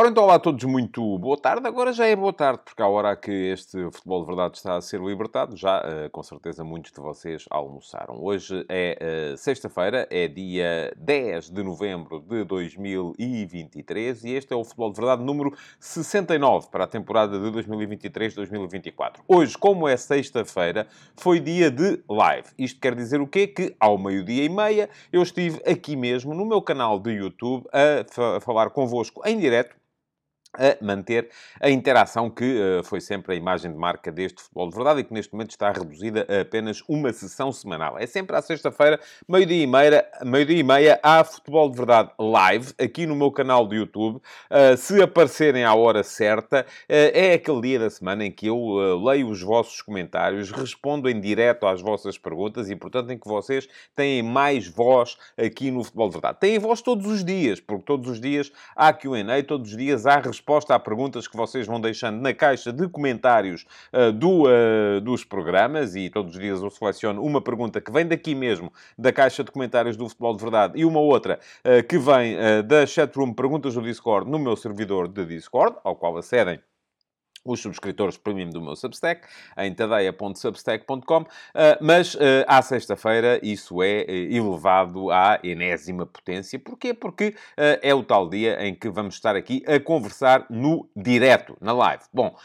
Ora então, olá a todos, muito boa tarde. Agora já é boa tarde, porque à hora que este futebol de verdade está a ser libertado, já uh, com certeza muitos de vocês almoçaram. Hoje é uh, sexta-feira, é dia 10 de novembro de 2023 e este é o futebol de verdade número 69 para a temporada de 2023-2024. Hoje, como é sexta-feira, foi dia de live. Isto quer dizer o quê? Que ao meio-dia e meia eu estive aqui mesmo no meu canal de YouTube a falar convosco em direto a manter a interação que uh, foi sempre a imagem de marca deste futebol de verdade e que neste momento está reduzida a apenas uma sessão semanal. É sempre à sexta-feira, meio-dia e meia, meio-dia e meia, há futebol de verdade live aqui no meu canal do YouTube. Uh, se aparecerem à hora certa, uh, é aquele dia da semana em que eu leio os vossos comentários, respondo em direto às vossas perguntas e, portanto, em que vocês têm mais voz aqui no futebol de verdade. Têm voz todos os dias, porque todos os dias há Q&A, todos os dias há respostas resposta a perguntas que vocês vão deixando na caixa de comentários uh, do, uh, dos programas. E todos os dias eu seleciono uma pergunta que vem daqui mesmo, da caixa de comentários do Futebol de Verdade. E uma outra uh, que vem da chatroom Perguntas do Discord no meu servidor de Discord, ao qual acedem os subscritores premium do meu Substack, em tadeia.substack.com, ah, mas ah, à sexta-feira isso é eh, elevado à enésima potência. Porquê? Porque ah, é o tal dia em que vamos estar aqui a conversar no direto, na live. Bom,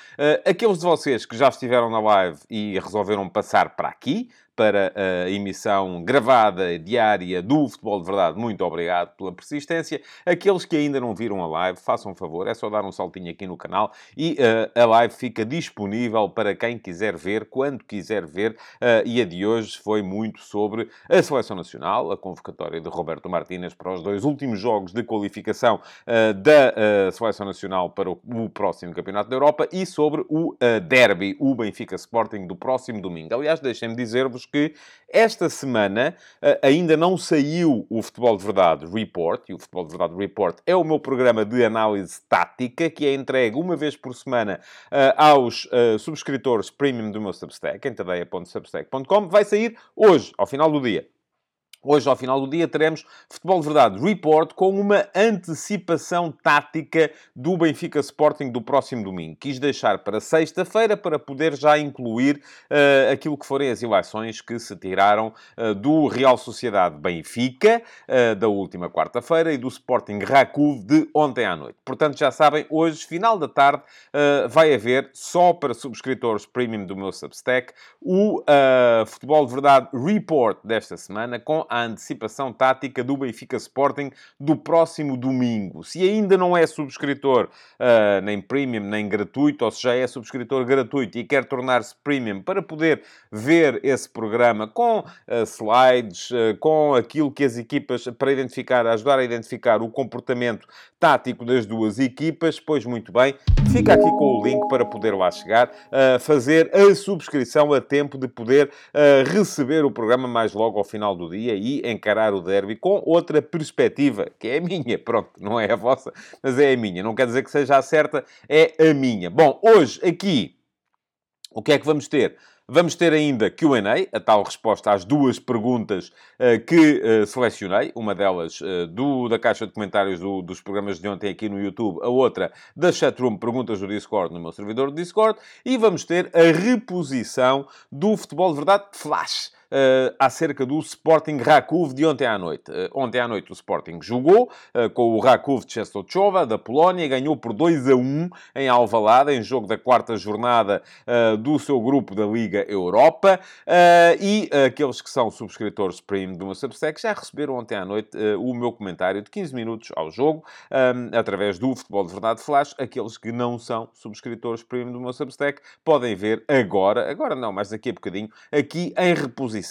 aqueles de vocês que já estiveram na live e resolveram passar para aqui, para a emissão gravada diária do Futebol de Verdade. Muito obrigado pela persistência. Aqueles que ainda não viram a live, façam um favor, é só dar um saltinho aqui no canal e uh, a live fica disponível para quem quiser ver, quando quiser ver. Uh, e a de hoje foi muito sobre a Seleção Nacional, a convocatória de Roberto Martínez para os dois últimos jogos de qualificação uh, da Seleção Nacional para o, o, próximo Campeonato da Europa e sobre o derby, o Benfica Sporting, do próximo domingo. Aliás, deixem-me dizer-vos que esta semana uh, ainda não saiu o Futebol de Verdade Report, e o Futebol de Verdade Report é o meu programa de análise tática, que é entregue uma vez por semana uh, aos uh, subscritores premium do meu Substack, em tadeia.substack.com. Vai sair hoje, ao final do dia. Hoje, ao final do dia, teremos Futebol de Verdade Report com uma antecipação tática do Benfica Sporting do próximo domingo. Quis deixar para sexta-feira para poder já incluir uh, aquilo que forem as eleições que se tiraram uh, do Real Sociedade Benfica uh, da última quarta-feira e do Sporting Rakuv de ontem à noite. Portanto, já sabem, hoje, final da tarde, vai haver, só para subscritores premium do meu Substack, o Futebol de Verdade Report desta semana com a antecipação tática do Benfica Sporting do próximo domingo. Se ainda não é subscritor uh, nem premium nem gratuito, ou se já é subscritor gratuito e quer tornar-se premium para poder ver esse programa com uh, slides, uh, com aquilo que as equipas, para identificar, ajudar a identificar o comportamento tático das duas equipas, pois muito bem, fica aqui com o link para poder lá chegar, fazer a subscrição a tempo de poder receber o programa mais logo ao final do dia e encarar o derby com outra perspectiva, que é a minha, pronto, não é a vossa, mas é a minha. Não quer dizer que seja a certa, é a minha. Bom, hoje aqui, o que é que vamos ter? Vamos ter ainda Q&A, a tal resposta às duas perguntas uh, que uh, selecionei. Uma delas uh, do, da caixa de comentários do, dos programas de ontem aqui no YouTube. A outra da chatroom Perguntas do Discord, no meu servidor do Discord. E vamos ter a reposição do Futebol de Verdade Flash uh, acerca do Sporting Rakov de ontem à noite. Uh, ontem à noite o Sporting jogou uh, com o Rakov de Czestochowa, da Polónia, ganhou por 2 a 1 em Alvalade, em jogo da quarta jornada do seu grupo da Liga Europa. e aqueles que são subscritores premium do meu Substack já receberam ontem à noite o meu comentário de 15 minutos ao jogo, um, através do Futebol de Verdade Flash. Aqueles que não são subscritores premium do meu Substack podem ver agora, agora não, mas daqui a bocadinho, aqui em reposição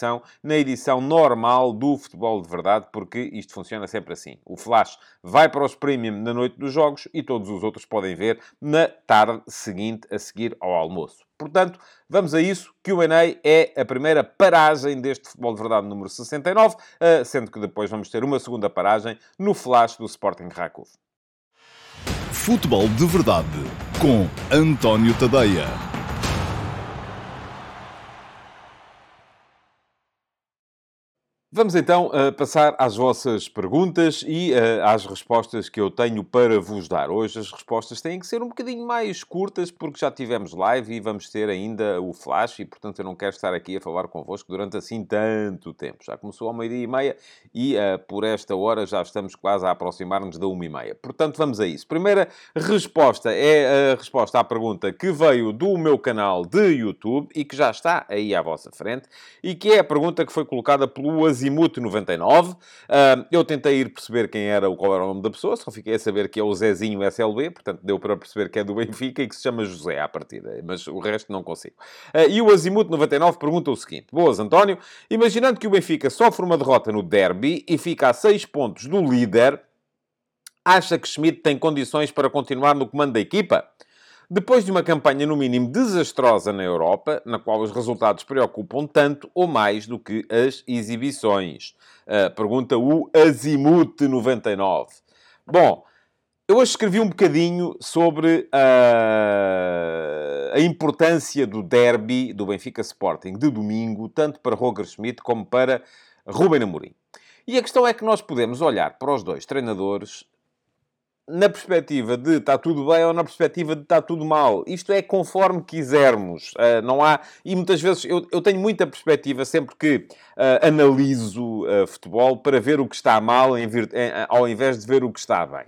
na edição normal do Futebol de Verdade, porque isto funciona sempre assim. O Flash vai para os Premium na noite dos jogos e todos os outros podem ver na tarde seguinte, a seguir ao almoço. Portanto, vamos a isso. Q&A é a primeira paragem deste Futebol de Verdade número 69, eh, sendo que depois vamos ter uma segunda paragem no Flash do Sporting Rakov. Futebol de Verdade com António Tadeia. Vamos então uh, passar às vossas perguntas e uh, às respostas que eu tenho para vos dar. Hoje as respostas têm que ser um bocadinho mais curtas, porque já tivemos live e vamos ter ainda o flash, e portanto eu não quero estar aqui a falar convosco durante assim tanto tempo. Já começou ao meio-dia e meia e uh, por esta hora já estamos quase a aproximar-nos da uma e meia. Portanto, vamos a isso. Primeira resposta é a resposta à pergunta que veio do meu canal de YouTube e que já está aí à vossa frente, e que é a pergunta que foi colocada pelo Aziz Azimuth 99. Uh, eu tentei ir perceber quem era, qual era o nome da pessoa, só fiquei a saber que é o Zezinho SLB, portanto deu para perceber que é do Benfica e que se chama José à partida, mas o resto não consigo. Uh, e o Azimuth 99 pergunta o seguinte: Boas, António. Imaginando que o Benfica sofre uma derrota no derby e fica a 6 pontos do líder, acha que Schmidt tem condições para continuar no comando da equipa? Depois de uma campanha, no mínimo, desastrosa na Europa, na qual os resultados preocupam tanto ou mais do que as exibições. Uh, pergunta o Azimuth99. Bom, eu hoje escrevi um bocadinho sobre uh, a importância do derby do Benfica Sporting de domingo, tanto para Roger Schmidt como para Ruben Amorim. E a questão é que nós podemos olhar para os dois treinadores na perspectiva de está tudo bem ou na perspectiva de está tudo mal. Isto é conforme quisermos. Uh, não há... E muitas vezes eu, eu tenho muita perspectiva sempre que uh, analiso uh, futebol para ver o que está mal em vir... ao invés de ver o que está bem.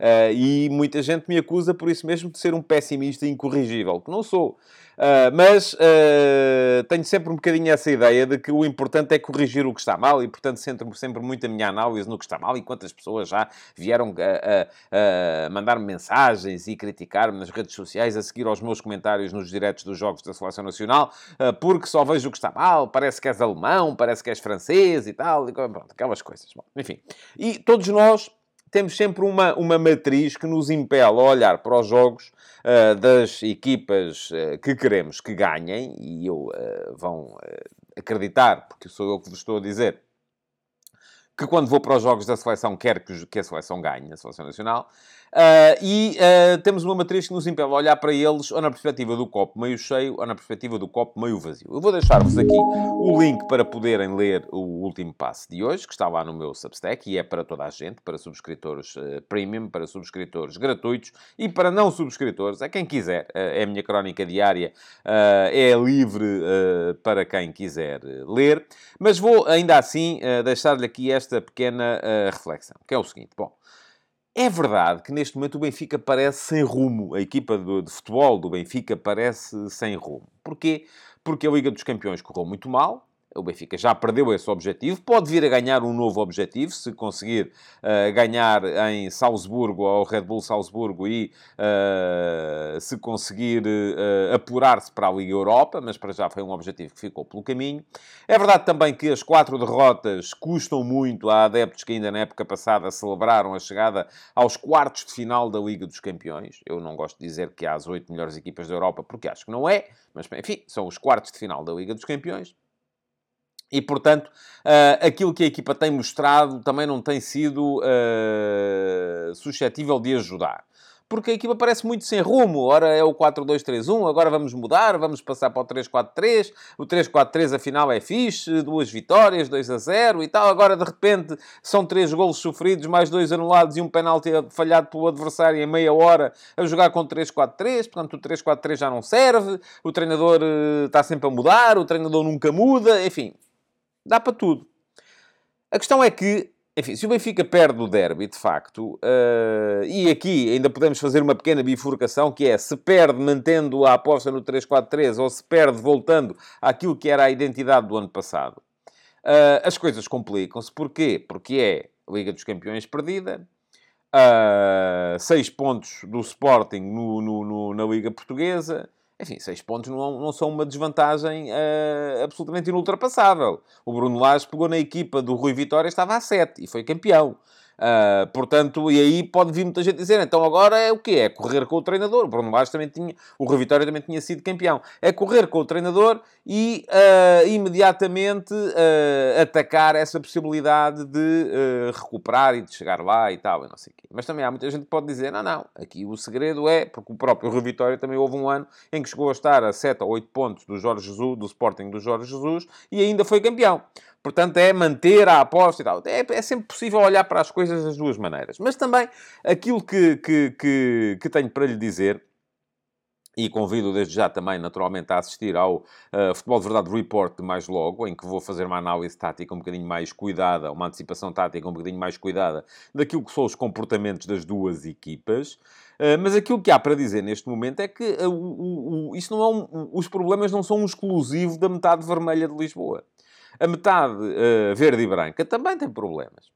Uh, e muita gente me acusa por isso mesmo de ser um pessimista incorrigível, que não sou. Uh, mas uh, tenho sempre um bocadinho essa ideia de que o importante é corrigir o que está mal e, portanto, centro sempre muito a minha análise no que está mal e quantas pessoas já vieram a, mandar-me mensagens e criticar-me nas redes sociais, a seguir aos meus comentários nos diretos dos Jogos da Seleção Nacional, porque só vejo o que está mal, parece que és alemão, parece que és francês e tal, e, pronto, aquelas coisas. Bom, enfim. E todos nós temos sempre uma, uma matriz que nos impele a olhar para os jogos uh, das equipas uh, que queremos que ganhem, e eu uh, vão acreditar, porque sou eu que vos estou a dizer, que quando vou para os jogos da seleção quero que, que a seleção ganhe, a seleção nacional, Uh, e uh, temos uma matriz que nos impede a olhar para eles ou na perspectiva do copo meio cheio ou na perspectiva do copo meio vazio. Eu vou deixar-vos aqui o link para poderem ler o último passo de hoje, que está lá no meu Substack e é para toda a gente, para subscritores uh, premium, para subscritores gratuitos e para não subscritores, é quem quiser. é a minha crónica diária, é livre para quem quiser ler, mas vou ainda assim deixar-lhe aqui esta pequena reflexão, que é o seguinte. Bom, é verdade que neste momento o Benfica parece sem rumo. A equipa de, de futebol do Benfica parece sem rumo. Porquê? Porque a Liga dos Campeões correu muito mal, o Benfica já perdeu esse objetivo, pode vir a ganhar um novo objetivo, se conseguir uh, ganhar em Salzburgo, ao Red Bull Salzburgo, e uh, se conseguir uh, apurar-se para a Liga Europa, mas para já foi um objetivo que ficou pelo caminho. É verdade também que as quatro derrotas custam muito a adeptos que ainda na época passada celebraram a chegada aos quartos de final da Liga dos Campeões. Eu não gosto de dizer que há as oito melhores equipas da Europa, porque acho que não é, mas enfim, são os quartos de final da Liga dos Campeões. E, portanto, uh, aquilo que a equipa tem mostrado também não tem sido uh, suscetível de ajudar. Porque a equipa parece muito sem rumo. Ora é o 4-2-3-1, agora vamos mudar, vamos passar para o 3-4-3. O 3-4-3 afinal é fixe, duas vitórias, 2-0 e tal. Agora, de repente, são três golos sofridos, mais dois anulados e um penalti falhado pelo adversário em meia hora a jogar com 3-4-3. Portanto, o 3-4-3 já não serve. O treinador uh, está sempre a mudar, o treinador nunca muda. Enfim, Dá para tudo. A questão é que, enfim, se o Benfica perde o derby, de facto, uh, e aqui ainda podemos fazer uma pequena bifurcação, que é se perde mantendo a aposta no 3-4-3 ou se perde voltando àquilo que era a identidade do ano passado, uh, as coisas complicam-se. Porquê? Porque é Liga dos Campeões perdida, uh, seis pontos do Sporting no, no, no, na Liga Portuguesa, enfim, seis pontos não, não são uma desvantagem uh, absolutamente inultrapassável. O Bruno Lage pegou na equipa do Rui Vitória, estava a sete e foi campeão. Uh, portanto, e aí pode vir muita gente dizer, então agora é o quê? É correr com o treinador. O Bruno Lage também tinha, o Rui Vitória também tinha sido campeão. É correr com o treinador e uh, imediatamente uh, atacar essa possibilidade de recuperar e de chegar lá e tal, e não sei o quê. Mas também há muita gente que pode dizer, não, não, aqui o segredo é, porque o próprio Rui Vitória também houve um ano em que chegou a estar a 7 ou 8 pontos do Jorge Jesus, do Sporting do Jorge Jesus, e ainda foi campeão. Portanto, é manter a aposta e tal. É, é, sempre possível olhar para as coisas das duas maneiras. Mas também aquilo que, que, que, que tenho para lhe dizer e convido desde já também, naturalmente, a assistir ao uh, Futebol de Verdade Report de mais logo, em que vou fazer uma análise tática um bocadinho mais cuidada, uma antecipação tática um bocadinho mais cuidada daquilo que são os comportamentos das duas equipas. Uh, mas aquilo que há para dizer neste momento é que uh, isso não é um, os problemas não são um exclusivo da metade vermelha de Lisboa. A metade uh, verde e branca também tem problemas.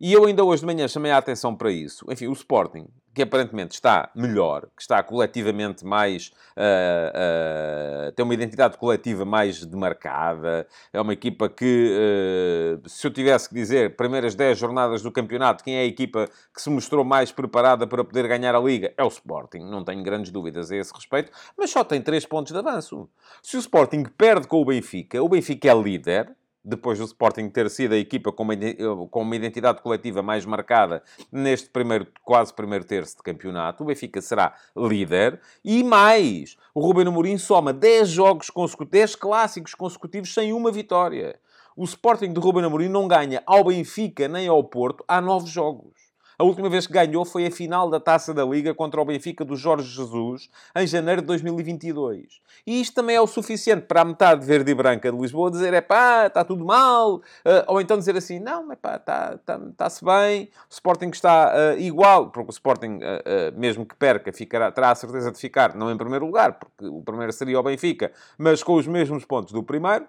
E eu ainda hoje de manhã chamei a atenção para isso. Enfim, o Sporting, que aparentemente está melhor, que está coletivamente mais... Uh, uh, tem uma identidade coletiva mais demarcada, é uma equipa que, uh, se eu tivesse que dizer, primeiras 10 jornadas do campeonato, quem é a equipa que se mostrou mais preparada para poder ganhar a Liga? É o Sporting, não tenho grandes dúvidas a esse respeito, mas só tem 3 pontos de avanço. Se o Sporting perde com o Benfica, o Benfica é líder, depois do Sporting ter sido a equipa com uma, com uma identidade coletiva mais marcada neste primeiro, quase primeiro terço de campeonato, o Benfica será líder e mais. O Ruben Amorim soma 10 jogos consecutivos, 10 clássicos consecutivos sem uma vitória. O Sporting de Ruben Amorim não ganha ao Benfica nem ao Porto há 9 jogos. A última vez que ganhou foi a final da Taça da Liga contra o Benfica do Jorge Jesus, em janeiro de 2022. E isto também é o suficiente para a metade verde e branca de Lisboa dizer, é pá, está tudo mal. Uh, ou então dizer assim, não, é pá, está-se tá, bem. O Sporting está uh, igual, porque o Sporting, uh, mesmo que perca, ficará, terá a certeza de ficar, não em primeiro lugar, porque o primeiro seria o Benfica, mas com os mesmos pontos do primeiro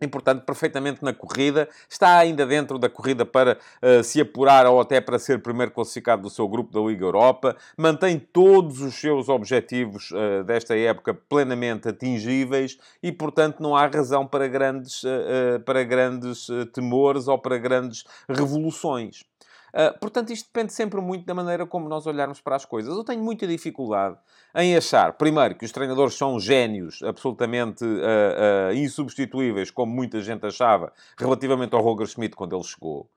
e, portanto, perfeitamente na corrida. Está ainda dentro da corrida para uh, se apurar ou até para ser primeiro classificado do seu grupo da Liga Europa. Mantém todos os seus objetivos uh, desta época plenamente atingíveis e, portanto, não há razão para grandes, uh, para grandes temores ou para grandes revoluções. Uh, portanto, isto depende sempre muito da maneira como nós olharmos para as coisas. Eu tenho muita dificuldade em achar, primeiro, que os treinadores são gênios absolutamente uh, uh, insubstituíveis, como muita gente achava, relativamente ao Roger Schmidt quando ele chegou.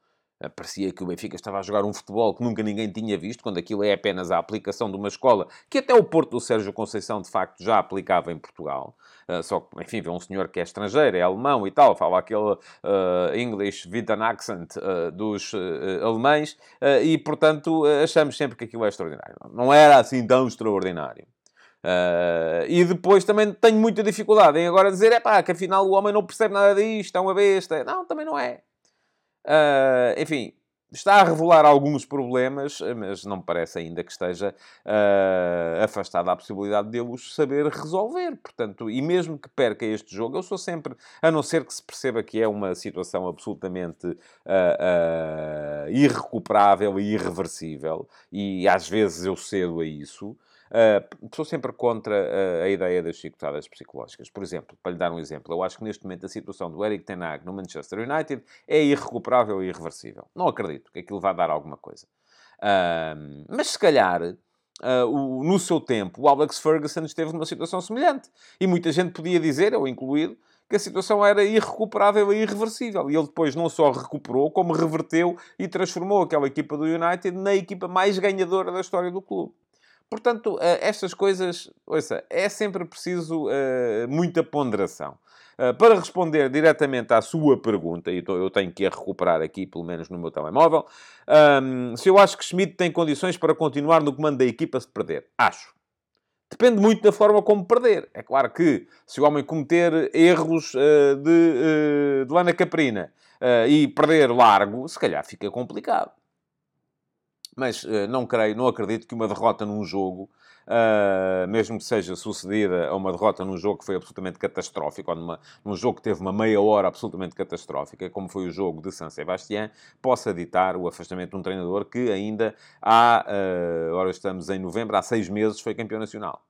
Parecia que o Benfica estava a jogar um futebol que nunca ninguém tinha visto, quando aquilo é apenas a aplicação de uma escola que até o Porto do Sérgio Conceição, de facto, já aplicava em Portugal. Uh, só que, enfim, vê um senhor que é estrangeiro, é alemão e tal, fala aquele uh, English with accent uh, dos alemães, e, portanto, achamos sempre que aquilo é extraordinário. Não era assim tão extraordinário. Uh, e depois também tenho muita dificuldade em agora dizer, é pá, que afinal o homem não percebe nada disto, é uma besta. Não, também não é. Uh, enfim, está a revelar alguns problemas, mas não me parece ainda que esteja uh, afastada a possibilidade de os saber resolver. Portanto, e mesmo que perca este jogo, eu sou sempre, a não ser que se perceba que é uma situação absolutamente uh, uh, irrecuperável e irreversível, e às vezes eu cedo a isso. Uh, sou sempre contra uh, a ideia das chicotadas psicológicas. Por exemplo, para lhe dar um exemplo, eu acho que neste momento a situação do Eric Ten Hag no Manchester United é irrecuperável e irreversível. Não acredito que aquilo vá dar alguma coisa. Uh, mas se calhar... Uh, o, no seu tempo, o Alex Ferguson esteve numa situação semelhante. E muita gente podia dizer, eu incluído, que a situação era irrecuperável e irreversível. E ele depois não só recuperou, como reverteu e transformou aquela equipa do United na equipa mais ganhadora da história do clube. Portanto, eh, estas coisas, ouça, é sempre preciso uh, muita ponderação. Uh, para responder diretamente à sua pergunta, e eu tenho que a recuperar aqui, pelo menos no meu telemóvel, um, se eu acho que Schmidt tem condições para continuar no comando da equipa se perder. Acho. Depende muito da forma como perder. É claro que se o homem cometer erros de, de lana caprina e perder largo, se calhar fica complicado mas uh, não creio, não acredito que uma derrota num jogo, uh, mesmo que seja sucedida a uma derrota num jogo que foi absolutamente catastrófico, ou numa, num jogo que teve uma meia hora absolutamente catastrófica, como foi o jogo de San Sebastián, possa ditar o afastamento de um treinador que ainda há, uh, ora estamos em novembro, há seis meses foi campeão nacional.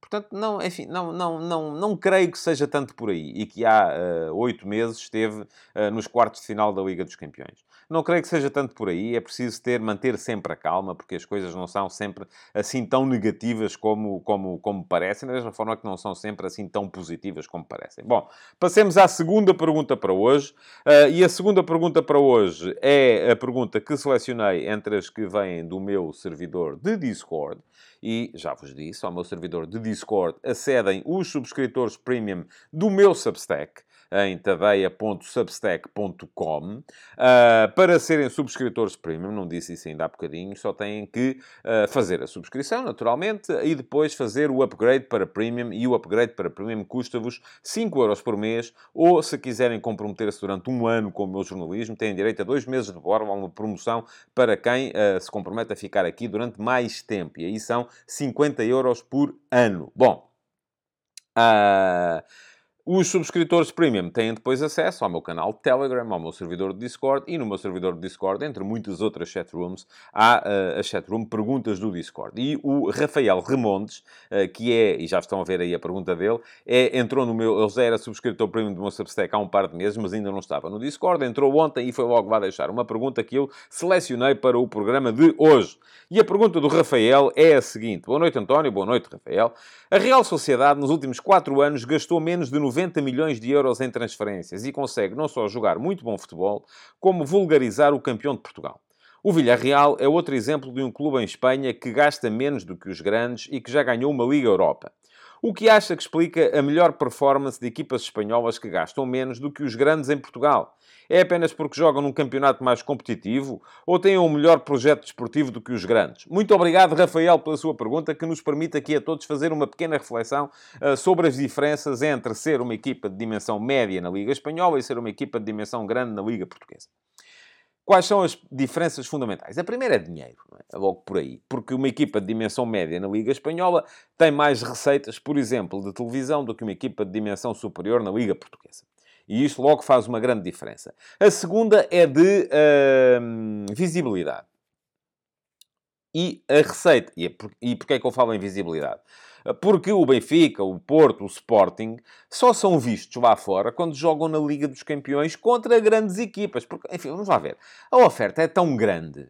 Portanto, não, enfim, não, não, não, não creio que seja tanto por aí e que há uh, oito meses esteve uh, nos quartos de final da Liga dos Campeões. Não creio que seja tanto por aí, é preciso ter, manter sempre a calma, porque as coisas não são sempre assim tão negativas como, como, como parecem, da mesma forma que não são sempre assim tão positivas como parecem. Bom, passemos à segunda pergunta para hoje, uh, e a segunda pergunta para hoje é a pergunta que selecionei entre as que vêm do meu servidor de Discord, e já vos disse, ao meu servidor de Discord acedem os subscritores premium do meu Substack em tadeia.substack.com. Uh, para serem subscritores premium, não disse isso ainda há bocadinho, só têm que uh, fazer a subscrição, naturalmente, e depois fazer o upgrade para premium. E o upgrade para premium custa-vos 5 euros por mês, ou se quiserem comprometer-se durante um ano com o meu jornalismo, têm direito a dois meses de borla, uma promoção para quem uh, se compromete a ficar aqui durante mais tempo. E aí são 50 euros por ano. Bom. Uh, os subscritores premium têm depois acesso ao meu canal Telegram, ao meu servidor de Discord e no meu servidor de Discord, entre muitas outras chatrooms, há uh, a chatroom Perguntas do Discord. E o Rafael Remondes, uh, que é, e já estão a ver aí a pergunta dele, é, entrou no meu, ele já era subscritor premium do meu Substack há um par de meses, mas ainda não estava no Discord, entrou ontem e foi logo lá deixar uma pergunta que eu selecionei para o programa de hoje. E a pergunta do Rafael é a seguinte. Boa noite, António. Boa noite, Rafael. A Real Sociedade, nos últimos 4 anos, gastou menos de 90 90 milhões de euros em transferências e consegue não só jogar muito bom futebol, como vulgarizar o campeão de Portugal. O Villarreal é outro exemplo de um clube em Espanha que gasta menos do que os grandes e que já ganhou uma Liga Europa. O que acha que explica a melhor performance de equipas espanholas que gastam menos do que os grandes em Portugal? É apenas porque jogam num campeonato mais competitivo ou têm um melhor projeto desportivo do que os grandes? Muito obrigado, Rafael, pela sua pergunta, que nos permite aqui a todos fazer uma pequena reflexão uh, sobre as diferenças entre ser uma equipa de dimensão média na Liga Espanhola e ser uma equipa de dimensão grande na Liga Portuguesa. Quais são as diferenças fundamentais? A primeira é dinheiro, é? logo por aí. Porque uma equipa de dimensão média na Liga Espanhola tem mais receitas, por exemplo, de televisão do que uma equipa de dimensão superior na Liga Portuguesa. E isto logo faz uma grande diferença. A segunda é de uh, visibilidade. E a receita. E, é por, e porquê é que eu falo em visibilidade? Porque o Benfica, o Porto, o Sporting só são vistos lá fora quando jogam na Liga dos Campeões contra grandes equipas. Porque, enfim, vamos lá ver. A oferta é tão grande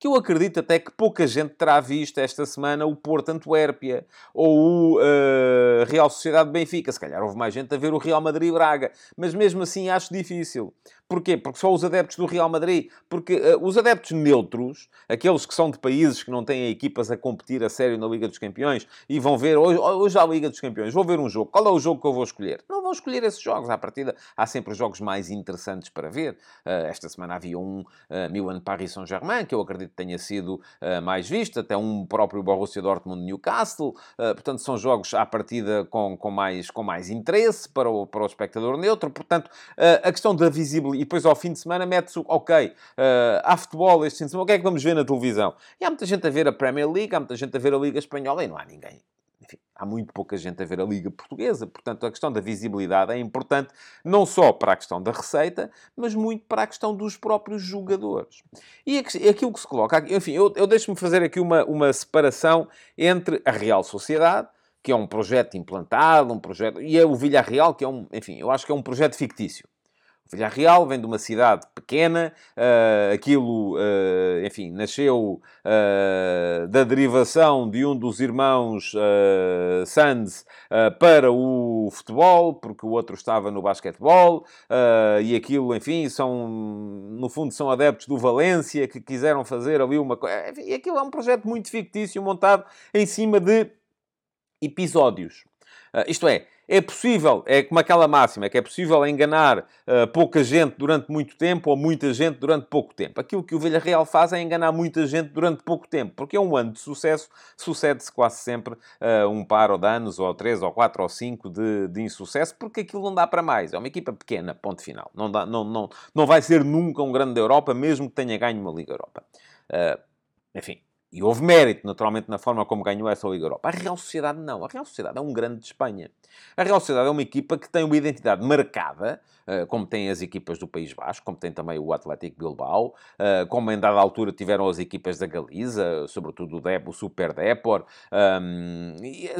que eu acredito até que pouca gente terá visto esta semana o Porto Antuérpia ou o uh, Real Sociedade Benfica. Se calhar houve mais gente a ver o Real Madrid Braga, mas mesmo assim acho difícil. Porquê? Porque só os adeptos do Real Madrid. Porque uh, os adeptos neutros, aqueles que são de países que não têm equipas a competir a sério na Liga dos Campeões e vão ver, hoje, hoje há Liga dos Campeões, vou ver um jogo. Qual é o jogo que eu vou escolher? Não vou escolher esses jogos. À partida, há sempre jogos mais interessantes para ver. Uh, esta semana havia um uh, Milan-Paris Saint-Germain, que eu acredito que tenha sido mais visto, até um próprio Borussia Dortmund-Newcastle. portanto, são jogos à partida com, com, mais, com mais interesse para o, para o espectador neutro. Portanto, a questão da visibilidade e depois ao fim de semana mete-se, ok, uh, há futebol este fim de semana, o que é que vamos ver na televisão? E há muita gente a ver a Premier League, há muita gente a ver a Liga Espanhola e não há ninguém. Enfim, há muito pouca gente a ver a Liga Portuguesa. Portanto, a questão da visibilidade é importante, não só para a questão da receita, mas muito para a questão dos próprios jogadores. E aquilo que se coloca... Enfim, eu, eu deixo-me fazer aqui uma, uma separação entre a Real Sociedade, que é um projeto implantado, um projeto... E é o Villarreal, que é um... Enfim, eu acho que é um projeto fictício. Villarreal vem de uma cidade pequena, uh, aquilo, uh, enfim, nasceu uh, da derivação de um dos irmãos uh, Sands para o futebol, porque o outro estava no basquetebol, e aquilo, enfim, são, no fundo, são adeptos do Valência que quiseram fazer ali uma coisa. E aquilo é um projeto muito fictício montado em cima de episódios. isto é, é possível, é como aquela máxima, que é possível enganar uh, pouca gente durante muito tempo ou muita gente durante pouco tempo. Aquilo que o Villarreal faz é enganar muita gente durante pouco tempo, porque é um ano de sucesso, sucede-se quase sempre uh, um par ou de anos, ou três, ou quatro, ou cinco de, de insucesso, porque aquilo não dá para mais. É uma equipa pequena, ponto final. Não, dá, não, não, não vai ser nunca um grande da Europa, mesmo que tenha ganho uma Liga Europa. Uh, enfim, E houve mérito, naturalmente, na forma como ganhou essa Liga Europa. A Real Sociedade não. A Real Sociedade é um grande de Espanha. A Real Sociedade é uma equipa que tem uma identidade marcada, eh, como têm as equipas do País Basco, como tem também o Atlético Bilbao, eh, como em dada altura tiveram as equipas da Galiza, sobretudo o, Dep, o Super Depor.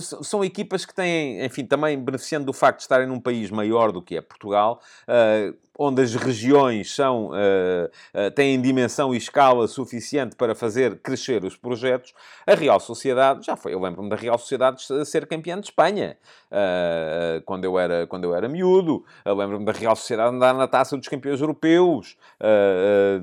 São equipas que têm, enfim, também beneficiando do facto de estarem num país maior do que é Portugal, eh, onde as regiões são, uh, uh, têm dimensão e escala suficiente para fazer crescer os projetos, a Real Sociedade, já foi, eu lembro-me da Real Sociedade ser campeã de Espanha, uh, quando, eu era, quando eu era miúdo, lembro-me da Real Sociedade andar na taça dos campeões europeus,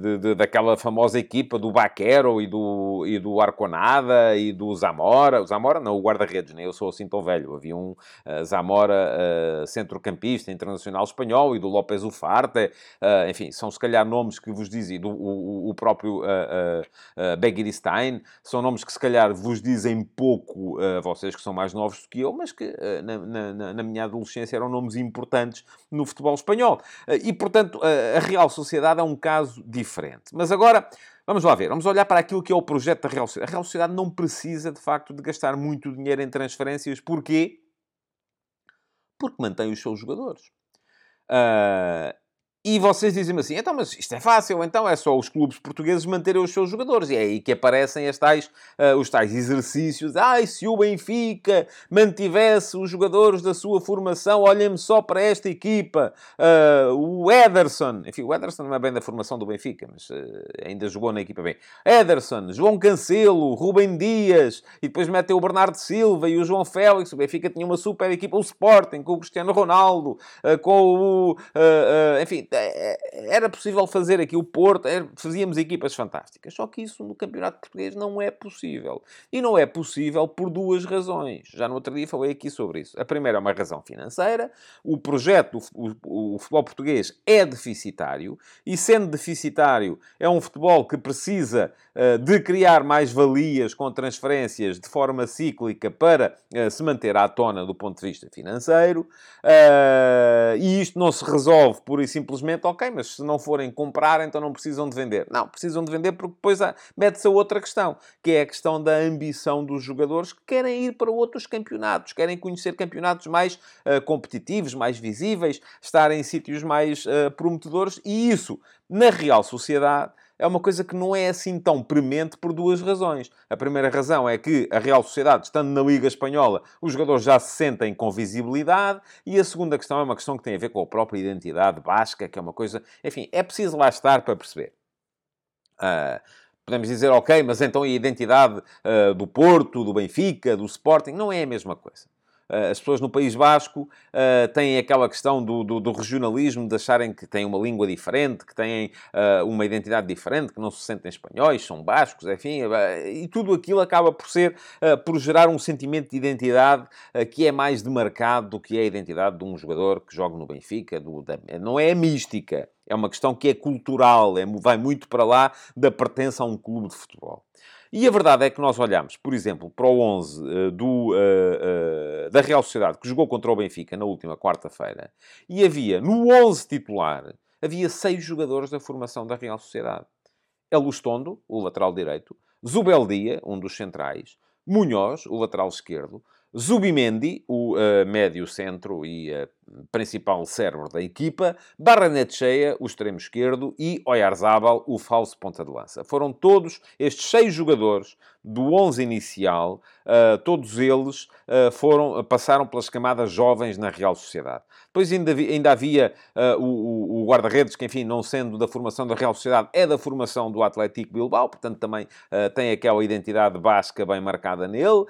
de, de, daquela famosa equipa do Baquero e do, e do Arconada e do Zamora, o Zamora não, o guarda-redes, nem né? eu sou assim tão velho, havia um Zamora centrocampista internacional espanhol e do López Ufar, Uh, enfim, são se calhar nomes que vos dizem, do, o, o próprio uh, uh, são nomes que se calhar vos dizem pouco vocês que são mais novos do que eu, mas que na, na, na, minha adolescência eram nomes importantes no futebol espanhol. e, portanto, a Real Sociedade é um caso diferente. Mas agora... Vamos lá ver, vamos olhar para aquilo que é o projeto da Real Sociedade. A Real Sociedade não precisa, de facto, de gastar muito dinheiro em transferências. Porquê? Porque mantém os seus jogadores. E vocês dizem-me assim, então, mas isto é fácil, então é só os clubes portugueses manterem os seus jogadores. E é aí que aparecem as tais, uh, os tais exercícios. Ai, se o Benfica mantivesse os jogadores da sua formação, olhem-me só para esta equipa. Uh, o Ederson, enfim, o Ederson não é bem da formação do Benfica, mas uh, ainda jogou na equipa bem. Ederson, João Cancelo, Rubem Dias, e depois metem o Bernardo Silva e o João Félix. O Benfica tinha uma super equipa, o Sporting, com o Cristiano Ronaldo, com o... enfim era possível fazer aqui o Porto, era, fazíamos equipas fantásticas. Só que isso no Campeonato Português não é possível. E não é possível por duas razões. Já no outro dia falei aqui sobre isso. A primeira é uma razão financeira. O projeto, o, o, o futebol português é deficitário. E sendo deficitário, é um futebol que precisa uh, de criar mais valias com transferências de forma cíclica para uh, se manter à tona do ponto de vista financeiro. Uh, e isto não se resolve pura e simplesmente simplesmente, ok, mas se não forem comprar, então não precisam de vender. Não, precisam de vender porque depois mete-se a outra questão, que é a questão da ambição dos jogadores que querem ir para outros campeonatos, querem conhecer campeonatos mais uh, competitivos, mais visíveis, estar em sítios mais uh, prometedores, e isso, na Real Sociedade, é uma coisa que não é assim tão premente por duas razões. A primeira razão é que a Real Sociedade, estando na Liga Espanhola, os jogadores já se sentem com visibilidade. E a segunda questão é uma questão que tem a ver com a própria identidade basca, que é uma coisa... Enfim, é preciso lá estar para perceber. Uh, podemos dizer, ok, mas então a identidade uh, do Porto, do Benfica, do Sporting, não é a mesma coisa. Eh, as pessoas no País Basco uh, têm aquela questão do, do, do, regionalismo, de acharem que têm uma língua diferente, que têm uh, uma identidade diferente, que não se sentem espanhóis, são bascos, enfim, e tudo aquilo acaba por ser, por gerar um sentimento de identidade que é mais demarcado do que é a identidade de um jogador que joga no Benfica. Do, da, não é a mística, é uma questão que é cultural, é, vai muito para lá da pertença a um clube de futebol. E a verdade é que nós olhamos, por exemplo, para o 11 uh, do, uh, uh, da Real Sociedade, que jogou contra o Benfica na última quarta-feira, e havia, no 11 titular, havia seis jogadores da formação da Real Sociedade. Elustondo, o lateral direito, Zubeldia, um dos centrais, Munhoz, o lateral esquerdo, Zubimendi, o uh, médio centro e uh, principal cérebro da equipa, Barranetcheia, o extremo esquerdo, e Oyarzabal, o falso ponta de lança. Foram todos estes seis jogadores do 11 inicial, uh, todos eles uh, foram, passaram pelas camadas jovens na Real Sociedade. Depois ainda, ainda havia uh, o, o guarda-redes, que enfim, não sendo da formação da Real Sociedade, é da formação do Atlético Bilbao, portanto também tem aquela identidade basca bem marcada nele.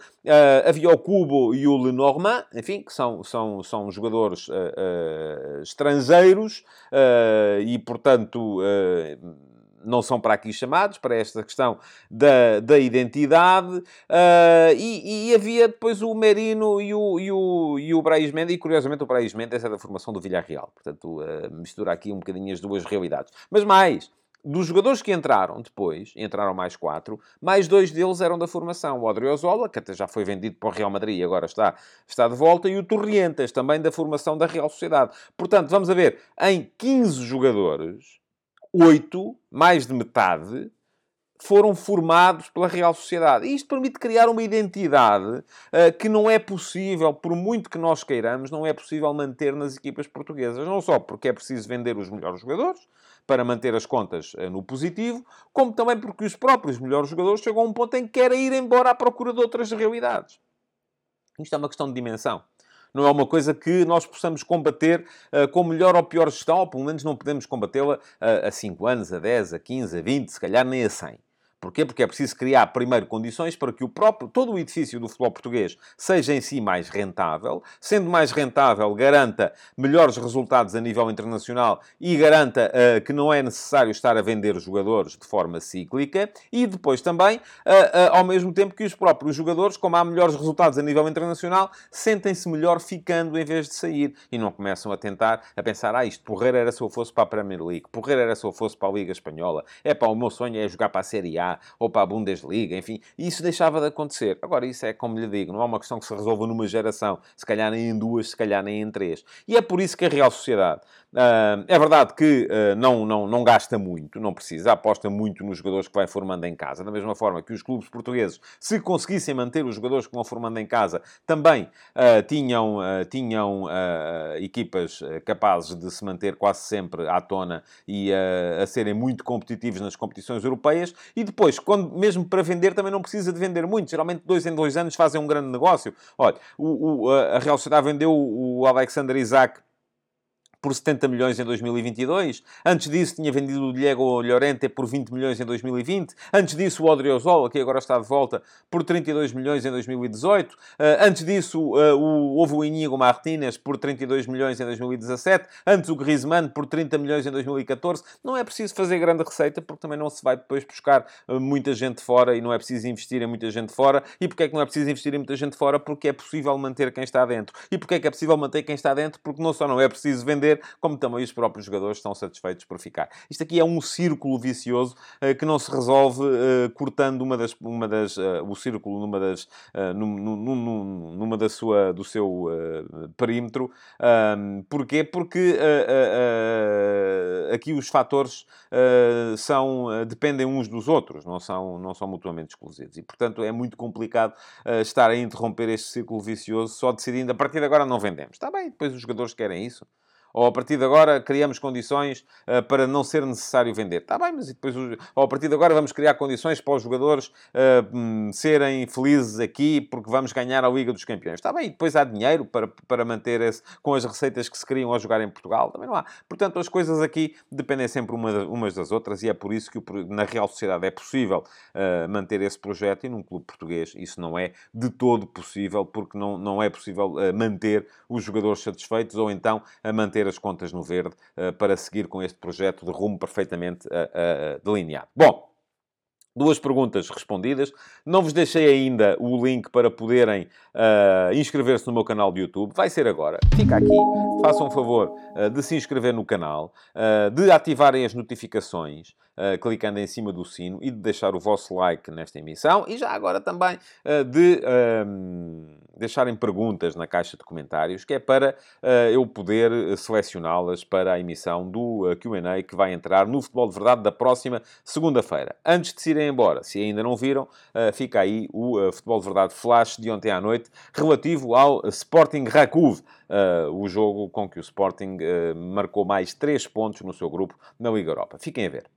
havia o Cubo e o Lenormand, enfim, que são, são, são jogadores uh, estrangeiros e, portanto, não são para aqui chamados, para esta questão da, da identidade, uh, e, e, havia depois o Merino e o, e o, e o Mendes, e curiosamente o Brais Mendes é da formação do Villarreal, portanto uh, mistura aqui um bocadinho as duas realidades. Mas mais, dos jogadores que entraram depois, entraram mais quatro, mais dois deles eram da formação. O Odriozola, que até já foi vendido para o Real Madrid e agora está, está de volta, e o Torrientes, também da formação da Real Sociedade. Portanto, vamos a ver, em 15 jogadores, 8, mais de metade, foram formados pela Real Sociedade. E isto permite criar uma identidade uh, que não é possível, por muito que nós queiramos, não é possível manter nas equipas portuguesas. Não só porque é preciso vender os melhores jogadores para manter as contas uh, no positivo, como também porque os próprios melhores jogadores chegam a um ponto em que querem ir embora à procura de outras realidades. Isto é uma questão de dimensão não é uma coisa que nós possamos combater uh, com melhor ou pior gestão, ou pelo menos não podemos combatê-la uh, a 5 anos, a 10, a 15, a 20, se calhar nem a 100. Porquê? Porque é preciso criar primeiro condições para que o próprio, todo o edifício do futebol português seja em si mais rentável. Sendo mais rentável, garanta melhores resultados a nível internacional e garanta uh, que não é necessário estar a vender jogadores de forma cíclica. E depois também, uh, uh, ao mesmo tempo que os próprios jogadores, como há melhores resultados a nível internacional, sentem-se melhor ficando em vez de sair. E não começam a tentar, a pensar, ah, isto porreiro era se eu fosse para a Premier League, porreiro era se eu fosse para a Liga Espanhola. É para o meu sonho é jogar para a Série A ou para a Bundesliga, enfim, isso deixava de acontecer. Agora, isso é como lhe digo, não é uma questão que se resolva numa geração, se calhar nem em duas, se calhar nem em três. E é por isso que a Real Sociedade Uh, é verdade que uh, não, não, não gasta muito, não precisa, aposta muito nos jogadores que vai formando em casa. Da mesma forma que os clubes portugueses, se conseguissem manter os jogadores que vão formando em casa, também uh, tinham, tinham equipas capazes de se manter quase sempre à tona e a serem muito competitivos nas competições europeias. E depois, quando, mesmo para vender, também não precisa de vender muito. Geralmente, dois em dois anos fazem um grande negócio. Olha, o, o, a Real Sociedade vendeu o Alexander Isaac por 70 milhões em 2022. Antes disso, tinha vendido o Diego Llorente por 20 milhões em 2020. Antes disso, o Odriozola, que agora está de volta, por 32 milhões em 2018. Uh, antes disso, uh, o, houve o Inigo Martínez por 32 milhões em 2017. Antes, o Griezmann por 30 milhões em 2014. Não é preciso fazer grande receita, porque também não se vai depois buscar uh, muita gente fora e não é preciso investir em muita gente fora. E porquê é que não é preciso investir em muita gente fora? Porque é possível manter quem está dentro. E porquê é que é possível manter quem está dentro? Porque não só não é preciso vender, como também os próprios jogadores estão satisfeitos por ficar. Isto aqui é um círculo vicioso uh, que não se resolve uh, cortando uma das, uma das, uh, o círculo numa das, num, num, numa da sua, do seu perímetro. Porquê? Porque aqui os fatores são, dependem uns dos outros, não são, não são mutuamente exclusivos. E, portanto, é muito complicado estar a interromper este círculo vicioso só decidindo, a partir de agora não vendemos. Está bem, depois os jogadores querem isso ou a partir de agora criamos condições uh, para não ser necessário vender. Está bem, mas depois, ou a partir de agora vamos criar condições para os jogadores uh, serem felizes aqui porque vamos ganhar a Liga dos Campeões. Está bem, e depois há dinheiro para, para manter esse, com as receitas que se criam a jogar em Portugal. Também não há. Portanto, as coisas aqui dependem sempre uma, umas das outras e é por isso que na Real Sociedade é possível uh, manter esse projeto e num clube português isso não é de todo possível porque não, não é possível manter os jogadores satisfeitos ou então a manter as contas no verde uh, para seguir com este projeto de rumo perfeitamente uh, delineado. Bom, Duas perguntas respondidas. Não vos deixei ainda o link para poderem uh, inscrever-se no meu canal de YouTube. Vai ser agora. Fica aqui. Façam um favor uh, de se inscrever no canal, uh, de ativarem as notificações, clicando em cima do sino e de deixar o vosso like nesta emissão. E já agora também de deixarem perguntas na caixa de comentários, que é para uh, eu poder eh, selecioná-las para a emissão do uh, QA que vai entrar no Futebol de Verdade da próxima segunda-feira. Antes de se irem embora, se ainda não viram, uh, fica aí o Futebol de Verdade Flash de ontem à noite, relativo ao Sporting Rakuv, o jogo com que o Sporting marcou mais 3 pontos no seu grupo na Liga Europa. Fiquem a ver.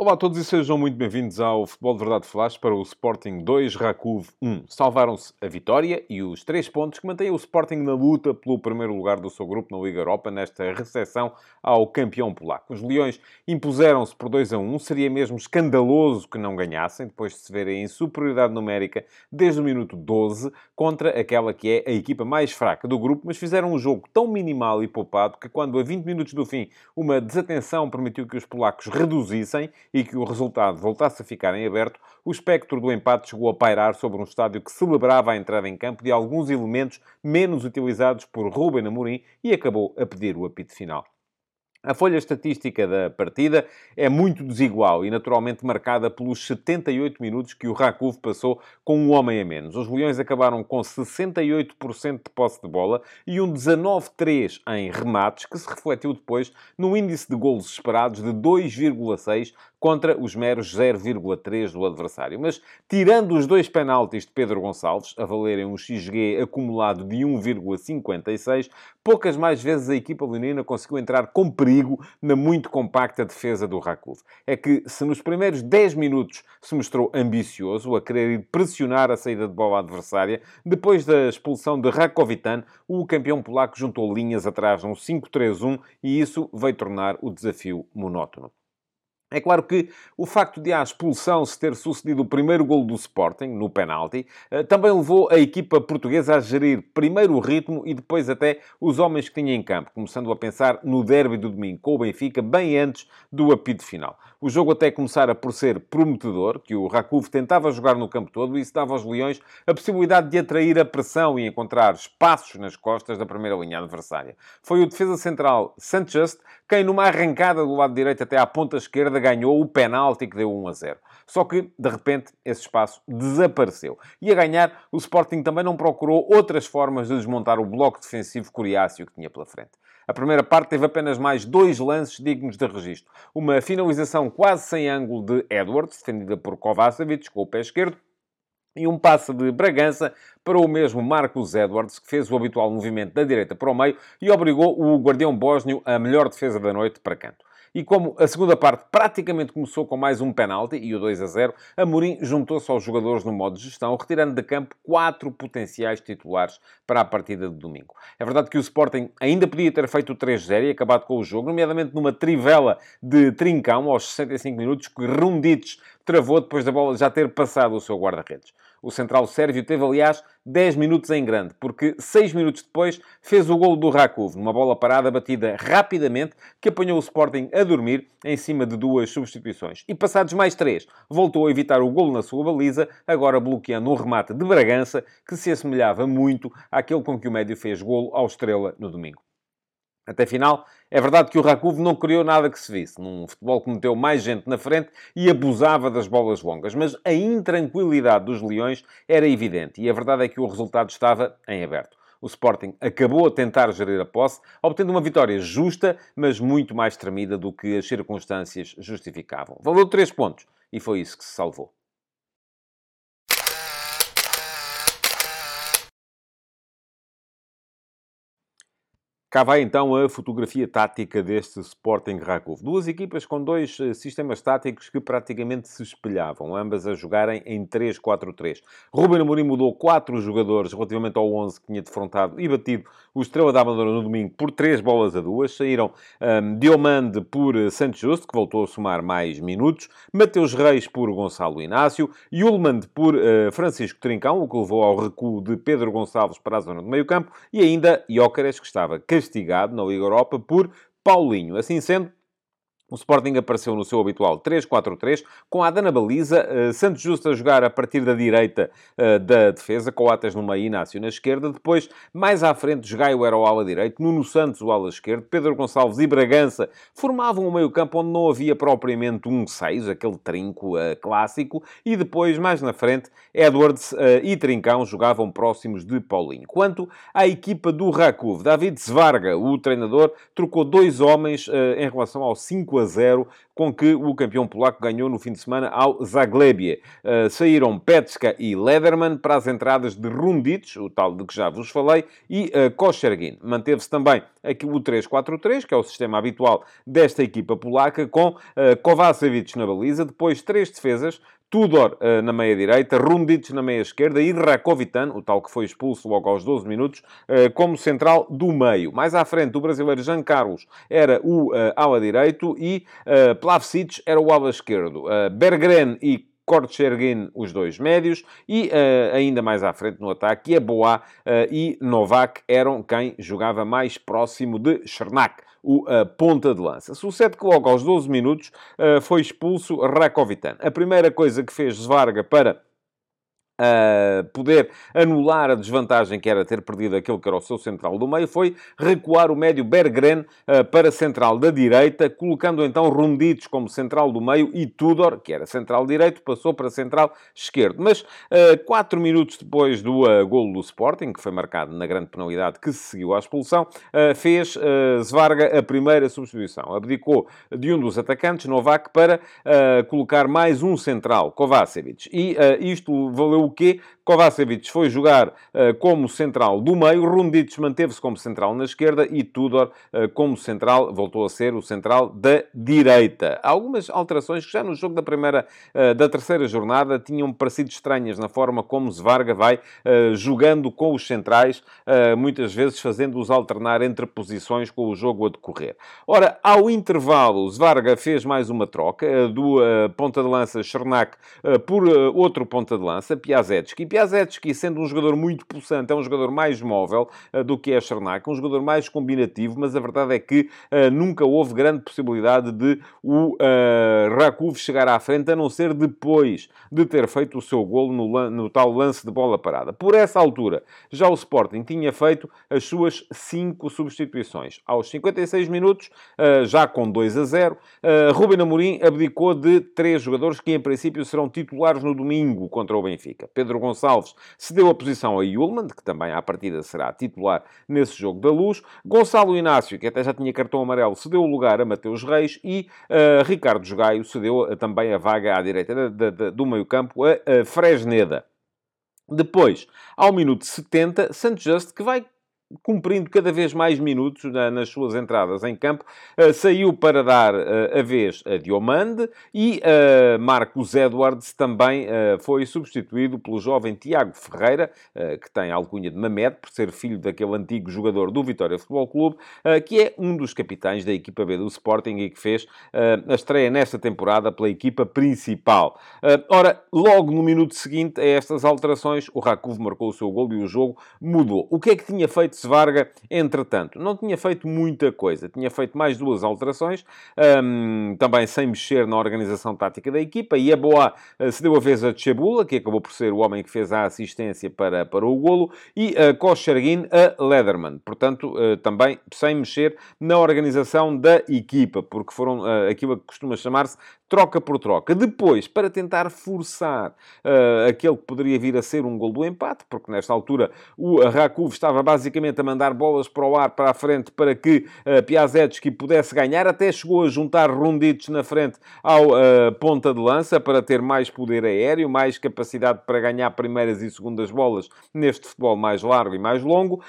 Olá a todos e sejam muito bem-vindos ao Futebol de Verdade Flash para o Sporting 2, Rakuv 1. Salvaram-se a vitória e os três pontos que mantêm o Sporting na luta pelo primeiro lugar do seu grupo na Liga Europa nesta recepção ao campeão polaco. Os Leões impuseram-se por 2 a 1. Seria mesmo escandaloso que não ganhassem, depois de se verem em superioridade numérica desde o minuto 12 contra aquela que é a equipa mais fraca do grupo, mas fizeram um jogo tão minimal e poupado que quando a 20 minutos do fim uma desatenção permitiu que os polacos reduzissem e que o resultado voltasse a ficar em aberto, o espectro do empate chegou a pairar sobre um estádio que celebrava a entrada em campo de alguns elementos menos utilizados por Ruben Amorim e acabou a pedir o apito final. A folha estatística da partida é muito desigual e naturalmente marcada pelos 78 minutos que o Rakov passou com um homem a menos. Os Leões acabaram com 68% de posse de bola e um 19-3 em remates, que se refletiu depois no índice de golos esperados de 2,6 contra os meros 0,3 do adversário. Mas, tirando os dois penaltis de Pedro Gonçalves, a valerem um XG acumulado de 1,56, poucas mais vezes a equipa leonina conseguiu entrar com perigo na muito compacta defesa do Rakov. É que, se nos primeiros 10 minutos se mostrou ambicioso, a querer pressionar a saída de bola adversária, depois da expulsão de Rakovitan, o campeão polaco juntou linhas atrás um 5-3-1 e isso veio tornar o desafio monótono. É claro que o facto de a expulsão se ter sucedido o primeiro gol do Sporting, no penalti, eh, também levou a equipa portuguesa a gerir primeiro o ritmo e depois até os homens que tinha em campo, começando a pensar no derby do domingo com o Benfica, bem antes do apito final. O jogo até começara por ser prometedor, que o Rakuf tentava jogar no campo todo e isso dava aos Leões a possibilidade de atrair a pressão e encontrar espaços nas costas da primeira linha adversária. Foi o defesa central Sanchez quem, numa arrancada do lado direito até à ponta esquerda, ganhou o penalti que deu 1 a 0. Só que, de repente, esse espaço desapareceu. E a ganhar, o Sporting também não procurou outras formas de desmontar o bloco defensivo coriáceo que tinha pela frente. A primeira parte teve apenas mais dois lances dignos de registro. Uma finalização quase sem ângulo de Edwards, defendida por Kovacevic com o pé esquerdo, e um passe de Bragança para o mesmo Marcos Edwards, que fez o habitual movimento da direita para o meio e obrigou o guardião bósnio a melhor defesa da noite para canto. E como a segunda parte praticamente começou com mais um penalti e o 2 a 0, Amorim juntou-se aos jogadores no modo de gestão, retirando de campo quatro potenciais titulares para a partida de domingo. É verdade que o Sporting ainda podia ter feito o 3-0 e acabado com o jogo, nomeadamente numa trivela de trincão aos 65 minutos, que Rundites travou depois da bola já ter passado o seu guarda-redes. O central sérvio teve, aliás, 10 minutos em grande, porque 6 minutos depois fez o gol do Rakov, numa bola parada batida rapidamente, que apanhou o Sporting a dormir em cima de duas substituições. E passados mais 3, voltou a evitar o gol na sua baliza, agora bloqueando um remate de Bragança, que se assemelhava muito àquele com que o médio fez golo ao Estrela no domingo. Até final, é verdade que o Rakov não criou nada que se visse. Num futebol que meteu mais gente na frente e abusava das bolas longas. Mas a intranquilidade dos Leões era evidente. E a verdade é que o resultado estava em aberto. O Sporting acabou a tentar gerir a posse, obtendo uma vitória justa, mas muito mais tremida do que as circunstâncias justificavam. Valeu três pontos. E foi isso que se salvou. Cá vai então a fotografia tática deste Sporting Rakov. Duas equipas com dois eh, sistemas táticos que praticamente se espelhavam, ambas a jogarem em 3-4-3. Ruben Amorim mudou quatro jogadores relativamente ao 11 que tinha defrontado e batido o Estrela da Amadora no domingo por três bolas a duas. Saíram um, Diomande por eh, Santos Justo, que voltou a somar mais minutos, Mateus Reis por Gonçalo Inácio, Yulmand por uh, Francisco Trincão, o que levou ao recuo de Pedro Gonçalves para a zona do meio campo, e ainda Jóqueres, que estava castigado na Liga Europa por Paulinho. Assim sendo, o Sporting apareceu no seu habitual 3-4-3, com Ada na baliza, uh, Santos Justo a jogar a partir da direita uh, da defesa, Coates no meio Inácio na esquerda. Depois, mais à frente, Gaio era o ala direito, Nuno Santos o ala esquerdo, Pedro Gonçalves e Bragança formavam um meio-campo onde não havia propriamente um 6, aquele trinco uh, clássico, e depois, mais na frente, Edwards e Trincão jogavam próximos de Paulinho. Quanto à equipa do Rakov, David Svarga, o treinador, trocou dois homens em relação ao 5 a 0 com que o campeão polaco ganhou no fim de semana ao Zagłębie. Uh, saíram Petska e Lederman para as entradas de Rundic, o tal de que já vos falei, e uh, Kochergin. Manteve-se também aqui o 3-4-3, que é o sistema habitual desta equipa polaca, com uh, Kovacevic na baliza, depois três defesas, Tudor uh, na meia-direita, Rundic na meia-esquerda e Rakovitan, o tal que foi expulso logo aos 12 minutos, uh, como central do meio. Mais à frente, o brasileiro Jean Carlos era o uh, ala direito e uh, Plavsic era o ala esquerdo. Bergren e Kortchergin, os dois médios, e uh, ainda mais à frente no ataque, Eboá uh, e Novak eram quem jogava mais próximo de Chernak, o uh, ponta de lança. Sucede que logo aos 12 minutos foi expulso Rakovitan. A primeira coisa que fez Svarga para uh, poder anular a desvantagem que era ter perdido aquele que era o seu central do meio, foi recuar o médio Bergren uh, para central da direita, colocando então Runditos como central do meio e Tudor, que era central direito, passou para central esquerdo. Mas uh, quatro minutos depois do uh, golo do Sporting, que foi marcado na grande penalidade que se seguiu à expulsão, fez Svarga a primeira substituição. Abdicou de um dos atacantes, Novak, para colocar mais um central, Kovacevic. E isto valeu o quê? Kovacevic foi jogar uh, como central do meio, Rundic manteve-se como central na esquerda e Tudor uh, como central, voltou a ser o central da direita. Há algumas alterações que já no jogo da primeira, uh, da terceira jornada tinham parecido estranhas na forma como Zvarga vai jogando com os centrais, muitas vezes fazendo-os alternar entre posições com o jogo a decorrer. Ora, ao intervalo, Zvarga fez mais uma troca do ponta de lança Chernak por outro ponta de lança. Piazetsky, sendo um jogador muito pulsante, é um jogador mais móvel uh, do que é Chernak, um jogador mais combinativo, mas a verdade é que uh, nunca houve grande possibilidade de o uh, chegar à frente, a não ser depois de ter feito o seu golo no, no tal lance de bola parada. Por essa altura, já o Sporting tinha feito as suas cinco substituições. Aos 56 minutos, já com 2 a 0, Ruben Amorim abdicou de três jogadores que, em princípio, serão titulares no domingo contra o Benfica. Pedro Gonçalves Gonçalves cedeu a posição a Yulman, que também à partida será titular nesse jogo da luz. Gonçalo Inácio, que até já tinha cartão amarelo, cedeu o lugar a Mateus Reis. E uh, Ricardo Jogaio cedeu uh, também a vaga à direita do meio-campo a, a Fresneda. Depois, ao minuto 70, Santos Just, que vai cumprindo cada vez mais minutos na, nas suas entradas em campo, uh, saiu para dar uh, a vez a Diomande e uh, Marcos Edwards também foi substituído pelo jovem Tiago Ferreira, que tem a alcunha de Mamed, por ser filho daquele antigo jogador do Vitória Futebol Clube, que é um dos capitães da equipa B do Sporting e que fez a estreia nesta temporada pela equipa principal. ora, logo no minuto seguinte a estas alterações, o Rakov marcou o seu gol e o jogo mudou. O que é que tinha feito Varga, entretanto, não tinha feito muita coisa. Tinha feito mais duas alterações, um, também sem mexer na organização tática da equipa. E a Boa se deu a vez a Chebula, que acabou por ser o homem que fez a assistência para, para o golo, e a Kochergin a Lederman. Portanto, uh, também sem mexer na organização da equipa, porque foram uh, aquilo que costuma chamar-se troca por troca. Depois, para tentar forçar uh, aquele que poderia vir a ser um gol do empate, porque nesta altura o Rakov estava basicamente a mandar bolas para o ar, para a frente, para que uh, Piazetsky pudesse ganhar, até chegou a juntar runditos na frente ao uh, ponta de lança, para ter mais poder aéreo, mais capacidade para ganhar primeiras e segundas bolas neste futebol mais largo e mais longo.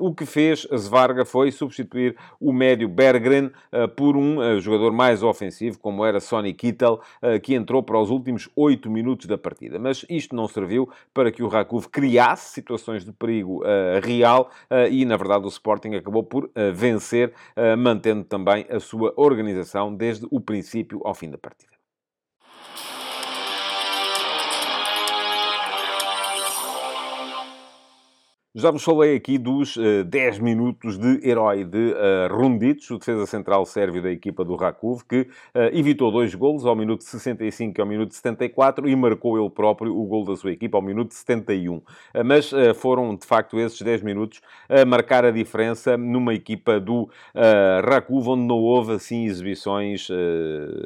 o que fez Zvarga foi substituir o médio Berggren uh, por um jogador mais ofensivo, como era Sony Kittel, eh, que entrou para os últimos 8 minutos da partida. Mas isto não serviu para que o Rakov criasse situações de perigo uh, real uh, e, na verdade, o Sporting acabou por vencer, mantendo também a sua organização desde o princípio ao fim da partida. Já vos falei aqui dos uh, 10 minutos de herói de uh, o defesa central sérvio da equipa do Rakov, que uh, evitou dois golos ao minuto 65 e ao minuto 74 e marcou ele próprio o gol da sua equipa ao minuto 71. Uh, mas foram, de facto, esses 10 minutos a marcar a diferença numa equipa do uh, Rakov, onde não houve, assim, exibições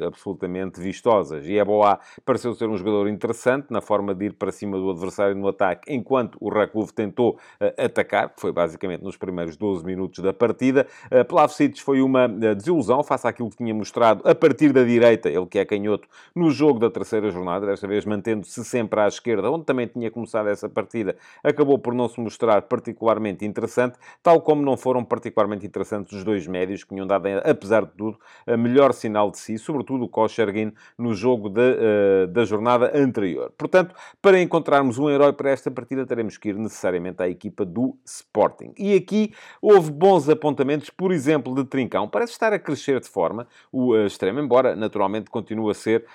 absolutamente vistosas. E Eboá pareceu ser um jogador interessante na forma de ir para cima do adversário no ataque, enquanto o Rakov tentou atacar, que foi basicamente nos primeiros 12 minutos da partida. Plavsic foi uma desilusão face àquilo que tinha mostrado a partir da direita, ele que é canhoto, no jogo da terceira jornada, desta vez mantendo-se sempre à esquerda, onde também tinha começado essa partida, acabou por não se mostrar particularmente interessante, tal como não foram particularmente interessantes os dois médios, que tinham dado, apesar de tudo, a melhor sinal de si, sobretudo o Kochergin, no jogo de, da jornada anterior. Portanto, para encontrarmos um herói para esta partida, teremos que ir necessariamente à equipe equipa do Sporting. E aqui houve bons apontamentos, por exemplo, de Trincão. Parece estar a crescer de forma o uh, extremo, embora naturalmente continue a ser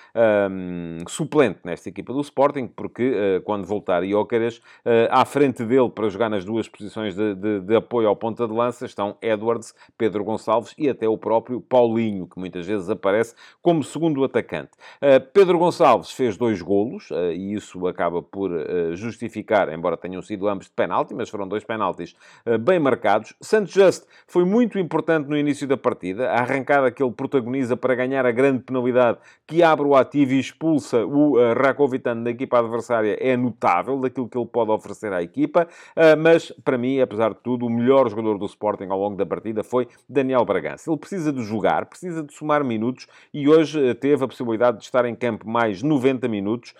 um, suplente nesta equipa do Sporting, porque uh, quando voltar Iócaras, uh, à frente dele para jogar nas duas posições de, de, de, apoio ao ponta de lança estão Edwards, Pedro Gonçalves e até o próprio Paulinho, que muitas vezes aparece como segundo atacante. Uh, Pedro Gonçalves fez dois golos e isso acaba por justificar, embora tenham sido ambos de penalti, mas foram dois penaltis bem marcados. Santos Just foi muito importante no início da partida, a arrancada que ele protagoniza para ganhar a grande penalidade que abre o ativo e expulsa o uh, Rakovitan da equipa adversária é notável daquilo que ele pode oferecer à equipa, uh, mas para mim, apesar de tudo, o melhor jogador do Sporting ao longo da partida foi Daniel Bragança. Ele precisa de jogar, precisa de somar minutos e hoje teve a possibilidade de estar em campo mais 90 minutos,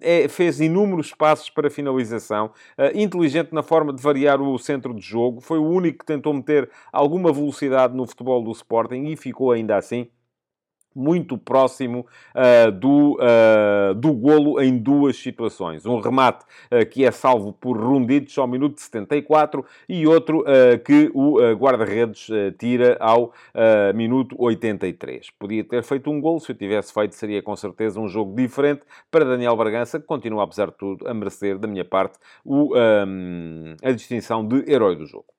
é, fez inúmeros passos para finalização, inteligente na forma de variar o centro de jogo, foi o único que tentou meter alguma velocidade no futebol do Sporting e ficou ainda assim muito próximo uh, do, uh, do golo em duas situações. Um remate uh, que é salvo por Runditos ao minuto 74 e outro que o guarda-redes tira ao minuto 83. Podia ter feito um golo, se eu tivesse feito seria com certeza um jogo diferente para Daniel Bragança, que continua, apesar de tudo, a merecer, da minha parte, o, um, a distinção de herói do jogo.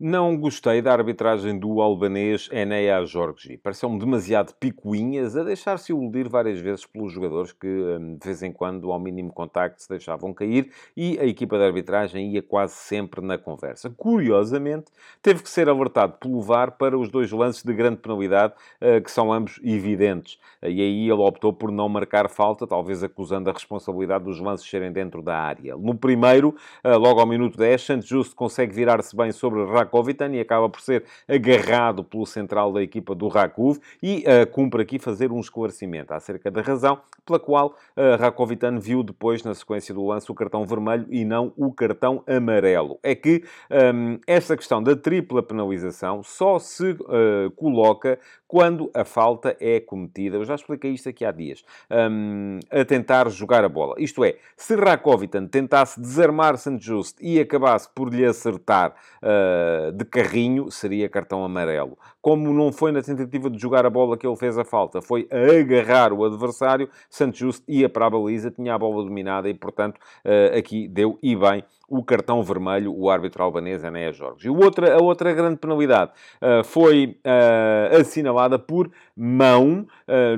Não gostei da arbitragem do albanês Enea Jorgi. Pareceu-me demasiado picuinhas, a deixar-se iludir várias vezes pelos jogadores que, hum, de vez em quando, ao mínimo contacto, se deixavam cair e a equipa de arbitragem ia quase sempre na conversa. Curiosamente, teve que ser alertado pelo VAR para os dois lances de grande penalidade, eh, que são ambos evidentes. E aí ele optou por não marcar falta, talvez acusando a responsabilidade dos lances serem dentro da área. No primeiro, eh, logo ao minuto 10, Santos Justo consegue virar-se bem sobre Rakovitan e acaba por ser agarrado pelo central da equipa do Rakov e uh, cumpre aqui fazer um esclarecimento acerca da razão pela qual uh, Rakovitan viu depois, na sequência do lance, o cartão vermelho e não o cartão amarelo. É que um, ehm, esta questão da tripla penalização só se uh, coloca quando a falta é cometida, eu já expliquei isto aqui há dias, um, a tentar jogar a bola. Isto é, se Rakovitan tentasse desarmar St. Just e acabasse por lhe acertar uh, de carrinho, seria cartão amarelo. Como não foi na tentativa de jogar a bola que ele fez a falta, foi a agarrar o adversário, St. Just ia para a baliza, tinha a bola dominada e, portanto, uh, aqui deu e bem o cartão vermelho, o árbitro albanês Enéas Jorge. E outra, a outra grande penalidade uh, foi uh, assinalada por mão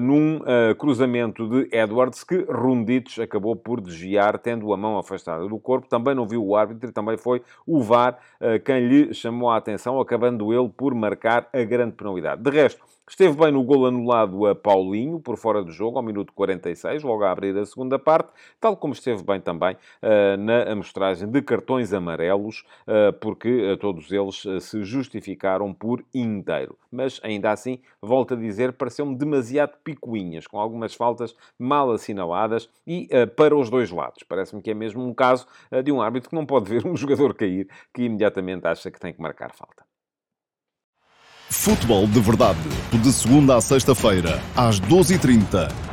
num cruzamento de Edwards que Runditos acabou por desviar, tendo a mão afastada do corpo. Também não viu o árbitro e também foi o VAR quem lhe chamou a atenção, acabando ele por marcar a grande penalidade. De resto, Esteve bem no gol anulado a Paulinho, por fora do jogo, ao minuto 46, logo a abrir a segunda parte, tal como esteve bem também uh, na amostragem de cartões amarelos, uh, porque uh, todos eles se justificaram por inteiro. Mas, ainda assim, volto a dizer, pareceu-me demasiado picuinhas, com algumas faltas mal assinaladas e para os dois lados. Parece-me que é mesmo um caso de um árbitro que não pode ver um jogador cair, que imediatamente acha que tem que marcar falta. Futebol de Verdade, de segunda a sexta-feira, às 12h30